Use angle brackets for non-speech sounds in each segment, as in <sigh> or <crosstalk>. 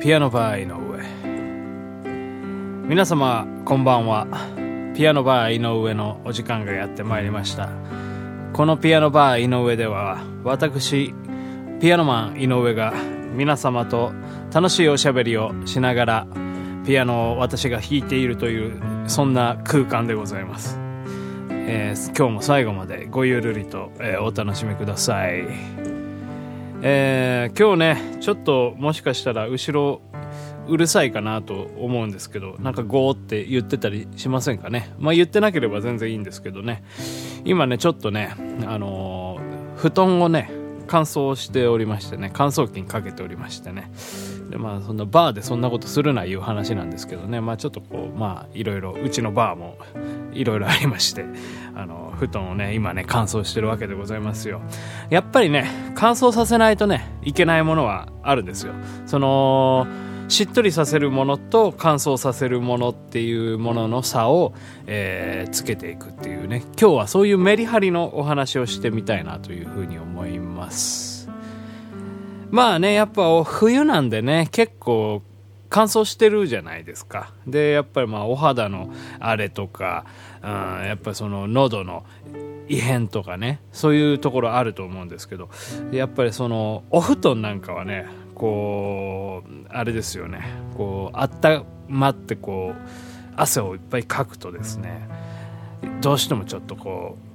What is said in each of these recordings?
ピアノバー井上。皆様こんばんは。ピアノバー井上のお時間がやってまいりました。このピアノバー井上では私ピアノマン井上が皆様と楽しいおしゃべりをしながらピアノを私が弾いているというそんな空間でございます、えー、今日も最後までごゆるりと、えー、お楽しみください。えー、今日ねちょっともしかしたら後ろうるさいかなと思うんですけどなんかゴーって言ってたりしませんかね？まあ言ってなければ全然いいんですけどね。今ねちょっとねあのー、布団をね乾燥しておりましてね乾燥機にかけておりましてね。でまあそんなバーでそんなことするないう話なんですけどね。まあちょっとこうまあいろいろうちのバーもいろいろありましてあの布団をね今ね乾燥してるわけでございますよ。やっぱりね乾燥させないとねいけないものはあるんですよ。そのしっとりさせるものと乾燥させるものっていうものの差を、えー、つけていくっていうね。今日はそういうメリハリのお話をしてみたいなというふうに思います。まあねやっぱ冬なんでね結構乾燥してるじゃないですか。でやっぱりまあお肌の荒れとか、うん、やっぱその喉の異変とかねそういうところあると思うんですけどやっぱりそのお布団なんかはねこうあれですよね。こう温まってこう汗をいっぱいかくとですねどうしてもちょっとこう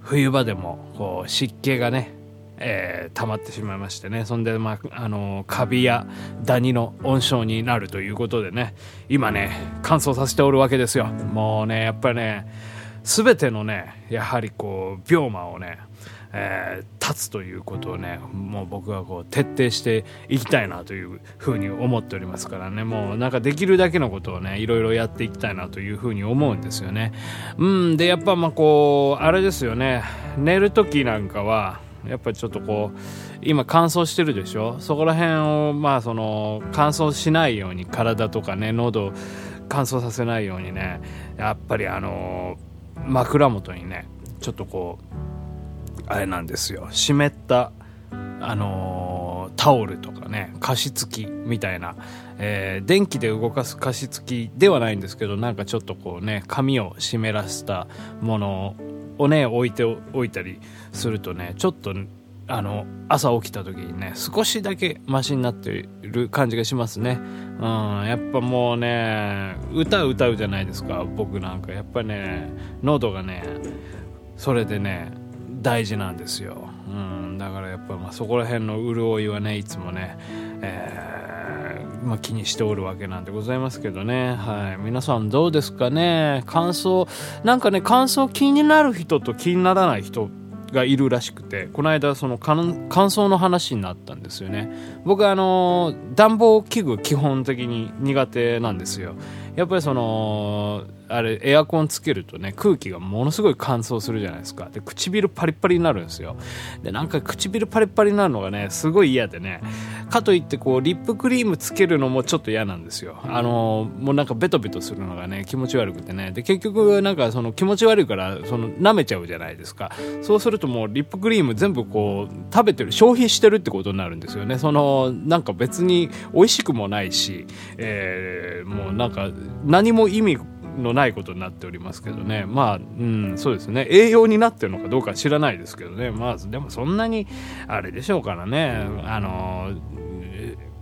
冬場でもこう湿気がねえー、溜まってしまいましてね。そんで、まあ、あのカビやダニの温床になるということでね。今ね乾燥させておるわけですよ。もうねやっぱりね全てのねやはりこう病魔をねえー、立つということをねもう僕はこう徹底していきたいなというふうに思っておりますからね。もうなんかできるだけのことをねいろいろやっていきたいなというふうに思うんですよね。うんでやっぱまあこうあれですよね。寝る時なんかはやっぱりちょっとこう今乾燥してるでしょ？そこら辺をまあその乾燥しないように体とかね喉乾燥させないようにねやっぱりあの枕元にねちょっとこうあれなんですよ。湿ったあの、タオルとかね加湿器みたいな、えー、電気で動かす加湿器ではないんですけどなんかちょっとこうね髪を湿らせたものをね置いておいたりするとねちょっとあの朝起きた時にね少しだけマシになっている感じがしますね。うんやっぱもうね歌歌うじゃないですか僕なんか。やっぱね喉がねそれでね大事なんですよ、うん、だからやっぱまあそこら辺の潤いはねいつもね、えー、まあ、気にしておるわけなんでございますけどね、はい、皆さんどうですかね？感想なんかね感想気になる人と気にならない人がいるらしくてこの間その乾燥の話になったんですよね。僕あの暖房器具基本的に苦手なんですよ。やっぱりそのあれエアコンつけるとね空気がものすごい乾燥するじゃないですか。で唇パリパリになるんですよ。でなんか唇パリパリになるのがねすごい嫌でね。かといってこうリップクリームつけるのもちょっと嫌なんですよ。あのもうなんかベトベトするのがね気持ち悪くてね。で結局なんかその気持ち悪いからその舐めちゃうじゃないですか。そうするともうリップクリーム全部こう食べてる消費してるってことになるんですよね。そのなんか別に美味しくもないし、えー、もうなんか何も意味のないことになっておりますけどね。まあうんそうですね。栄養になってるのかどうか知らないですけどね。まあでもそんなにあれでしょうからね。あの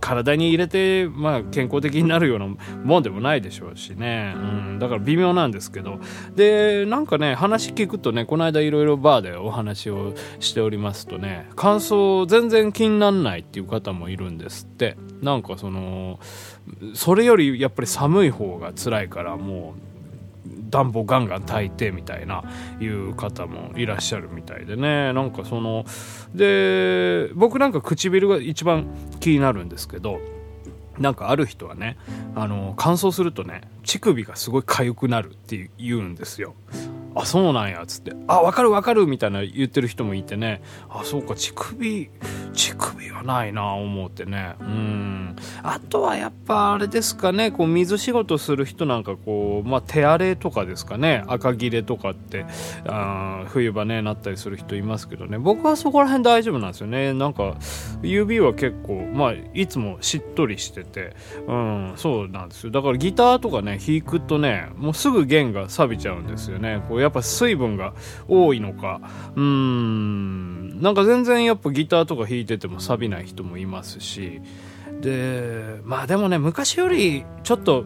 体に入れて、まあ、健康的になるようなもんでもないでしょうしね、うん、だから微妙なんですけど。でなんかね話聞くとねこの間いろいろバーでお話をしておりますとね感想全然気になんないっていう方もいるんですって。なんかそのそれよりやっぱり寒い方が辛いからもう暖房ガンガン炊いてみたいないう方もいらっしゃるみたいでね。なんかそので僕なんか唇が一番気になるんですけどなんかある人はねあの乾燥するとね乳首がすごい痒くなるって言うんですよ。あそうなんやっつって。あ分かる分かるみたいな言ってる人もいてね。あそうか乳首乳首はないな思ってね。うん。あとはやっぱあれですかね。こう水仕事する人なんかこう、まあ、手荒れとかですかね。赤切れとかってあ冬場ねなったりする人いますけどね。僕はそこら辺大丈夫なんですよね。なんか指は結構まあいつもしっとりしてて。うんそうなんですよ。だからギターとかね弾くとねもうすぐ弦が錆びちゃうんですよね。こうやっぱ水分が多いのか。うん。なんか全然やっぱギターとか弾いいてても錆びない人もいますしでまあでもね昔よりちょっと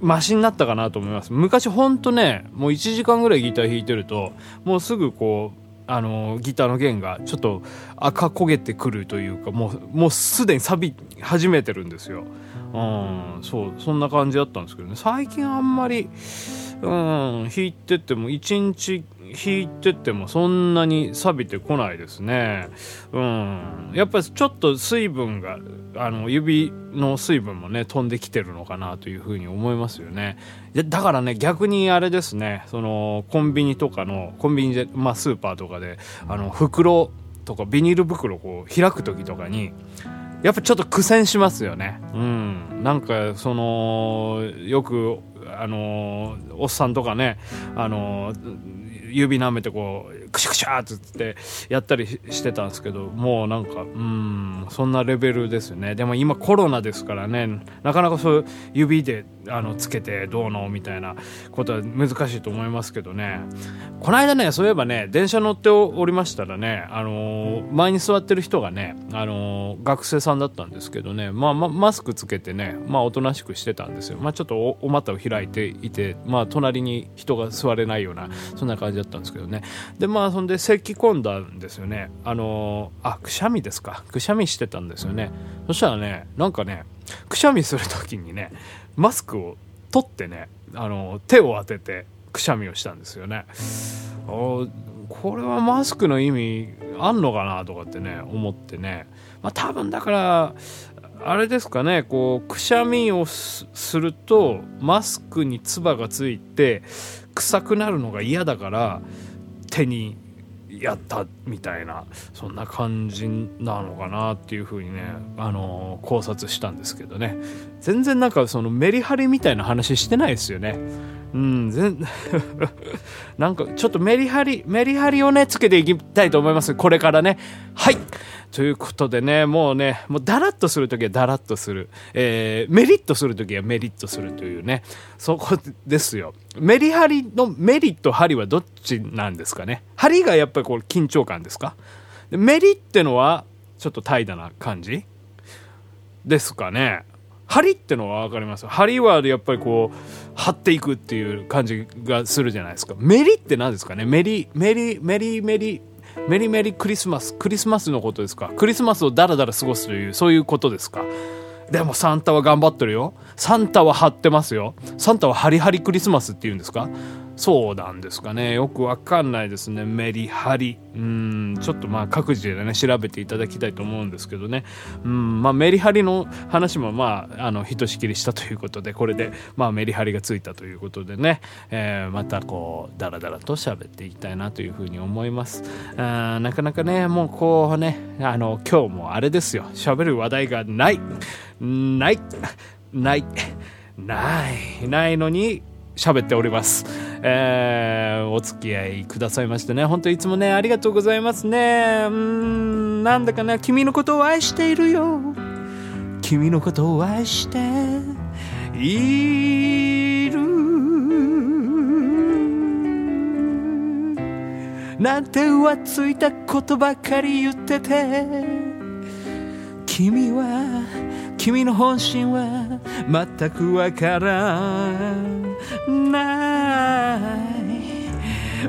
マシになったかなと思います。昔ほんとねもう1時間ぐらいギター弾いてるともうすぐこうあのギターの弦がちょっと赤焦げてくるというかもうもうすでに錆び始めてるんですよ。うんそうそんな感じだったんですけどね。最近あんまりうん。弾いてても1日弾いててもそんなに錆びてこないですね。うん。やっぱりちょっと水分があの指の水分もね飛んできてるのかなというふうに思いますよね。だからね逆にあれですねそのコンビニとかのコンビニで、まあ、スーパーとかであの袋とかビニール袋こう開く時とかにやっぱちょっと苦戦しますよね。うん。なんかそのよくあのおっさんとかねあの指舐めてこうクシャクシャーっつってやったりしてたんですけどもうなんかうんそんなレベルですね。でも今コロナですからね。なかなかそういう指であのつけてどうのみたいなことは難しいと思いますけどね。この間ねそういえばね電車乗っておりましたらね、あのー、前に座ってる人がね、あのー、学生さんだったんですけどね、まあ、まマスクつけてね、まあ、おとなしくしてたんですよ、まあ、ちょっとお股を開いていて、まあ、隣に人が座れないようなそんな感じだったんですけどね。でまあそんで咳き込んだんですよね。あのー、あくしゃみですか。くしゃみしてたんですよね。そしたらねなんかねくしゃみする時にねマスクを取ってねあの手を当ててくしゃみをしたんですよね。これはマスクの意味あんのかなとかってね思ってね、まあ、多分だからあれですかねこうくしゃみをするとマスクに唾がついて臭くなるのが嫌だから手にやったみたいなそんな感じなのかなっていうふうにね、あのー、考察したんですけどね。全然なんかそのメリハリみたいな話してないですよね。うん全 <laughs> なんかちょっとメリハリメリハリをねつけていきたいと思いますこれからねはいということでね、もうね、もうダラッとするときはダラッとする。えー、メリットするときはメリットするというね、そこですよ。メリハリのメリット、ハリはどっちなんですかね。ハリがやっぱりこれ緊張感ですかメリってのは、ちょっと怠惰な感じですかね。ハリってのは分かりますハリはやっぱりこう、張っていくっていう感じがするじゃないですか。メリって何ですかね？メリ、メリ、メリ、メリ、メリメリクリスマス。クリスマスのことですか？クリスマスをダラダラ過ごすというそういうことですか？でもサンタは頑張ってるよ。サンタは張ってますよ。サンタはハリハリクリスマスって言うんですか？そうなんですかね。よくわかんないですね。メリハリ。うん。ちょっとまあ各自でね調べていただきたいと思うんですけどね。うん。まあメリハリの話もまああのひとしきりしたということでこれでまあメリハリがついたということでね、えー、またこうダラダラと喋っていきたいなというふうに思います。あなかなかねもうこうねあの今日もあれですよ。喋る話題がないない。ない。ない。ないのに喋っております。えー、お付き合いくださいましてね、本当いつもね、ありがとうございますね。うん、なんだかな、君のことを愛しているよ。君のことを愛している。なんて浮ついたことばかり言ってて、君は、君の本心は全くわからない。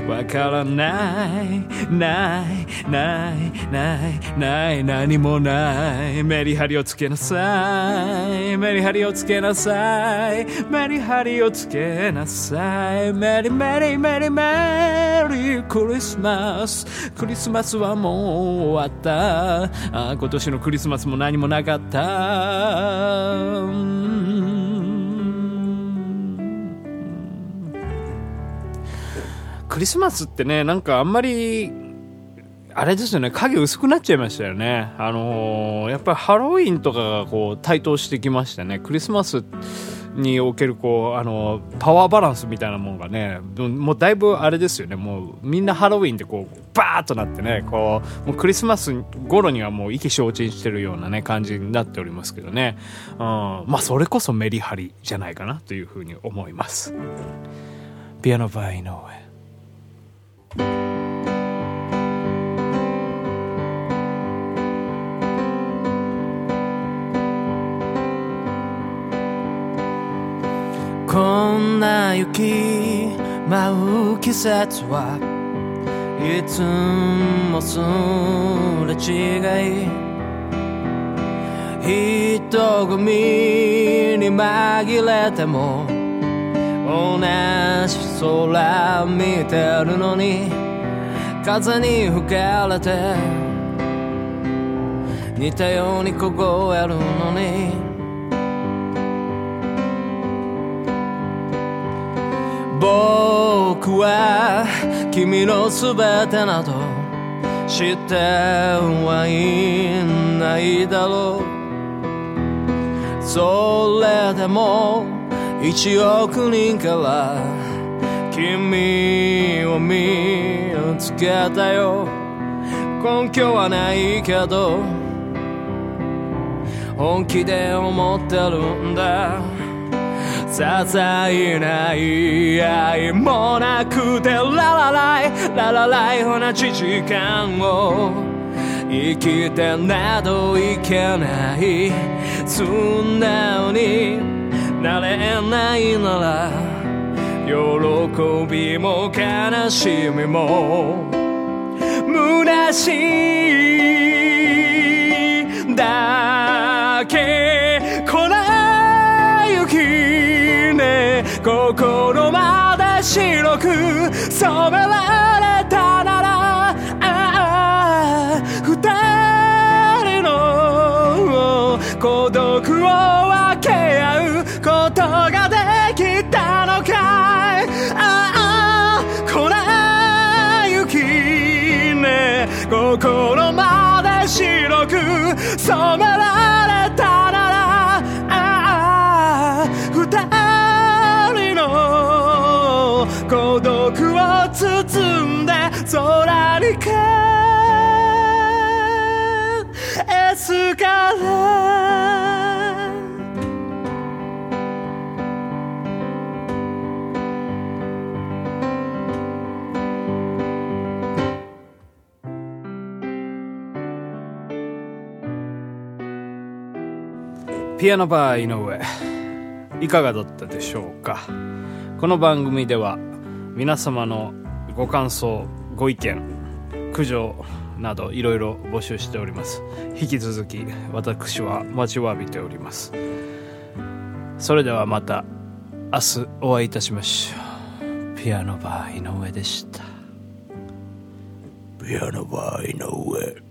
わからない。ないないないない。何もない。メリハリをつけなさい。メリハリをつけなさい。メリハリをつけなさい。メリメリメリメリクリスマス。クリスマスはもう終わった。あ今年のクリスマスも何もなかった。クリスマスってねなんかあんまりあれですよね影薄くなっちゃいましたよね。あのー、やっぱりハロウィンとかがこう台頭してきましてねクリスマスにおけるこうあのパワーバランスみたいなもんがねもうだいぶあれですよね。もうみんなハロウィンでこうバーッとなってねこうもうクリスマス頃にはもう意気消沈してるようなね感じになっておりますけどね、うん、まあそれこそメリハリじゃないかなというふうに思います。ピアノバー井上。こんな雪舞う季節はいつもすれ違い人混みに紛れても同じ空見てるのに風に吹かれて似たように凍えるのに僕は君の全てなど知ってはいないだろう。それでも一億人から君を見つけたよ。根拠はないけど本気で思ってるんだ。些細な言いもなくてララライララライ同じ時間を。生きてなどいけない。素直になれないなら喜びも悲しみも虚しい。だ白く染められたならああ二人の孤独を分け合うことができたのかい。ああ粉雪ね心まで白く染め空にかエスカレピアノバー井上いかがだったでしょうか？この番組では皆様のご感想ご意見苦情などいろいろ募集しております。引き続き私は待ちわびております。それではまた明日お会いいたしましょう。ピアノバー井上でした。ピアノバー井上。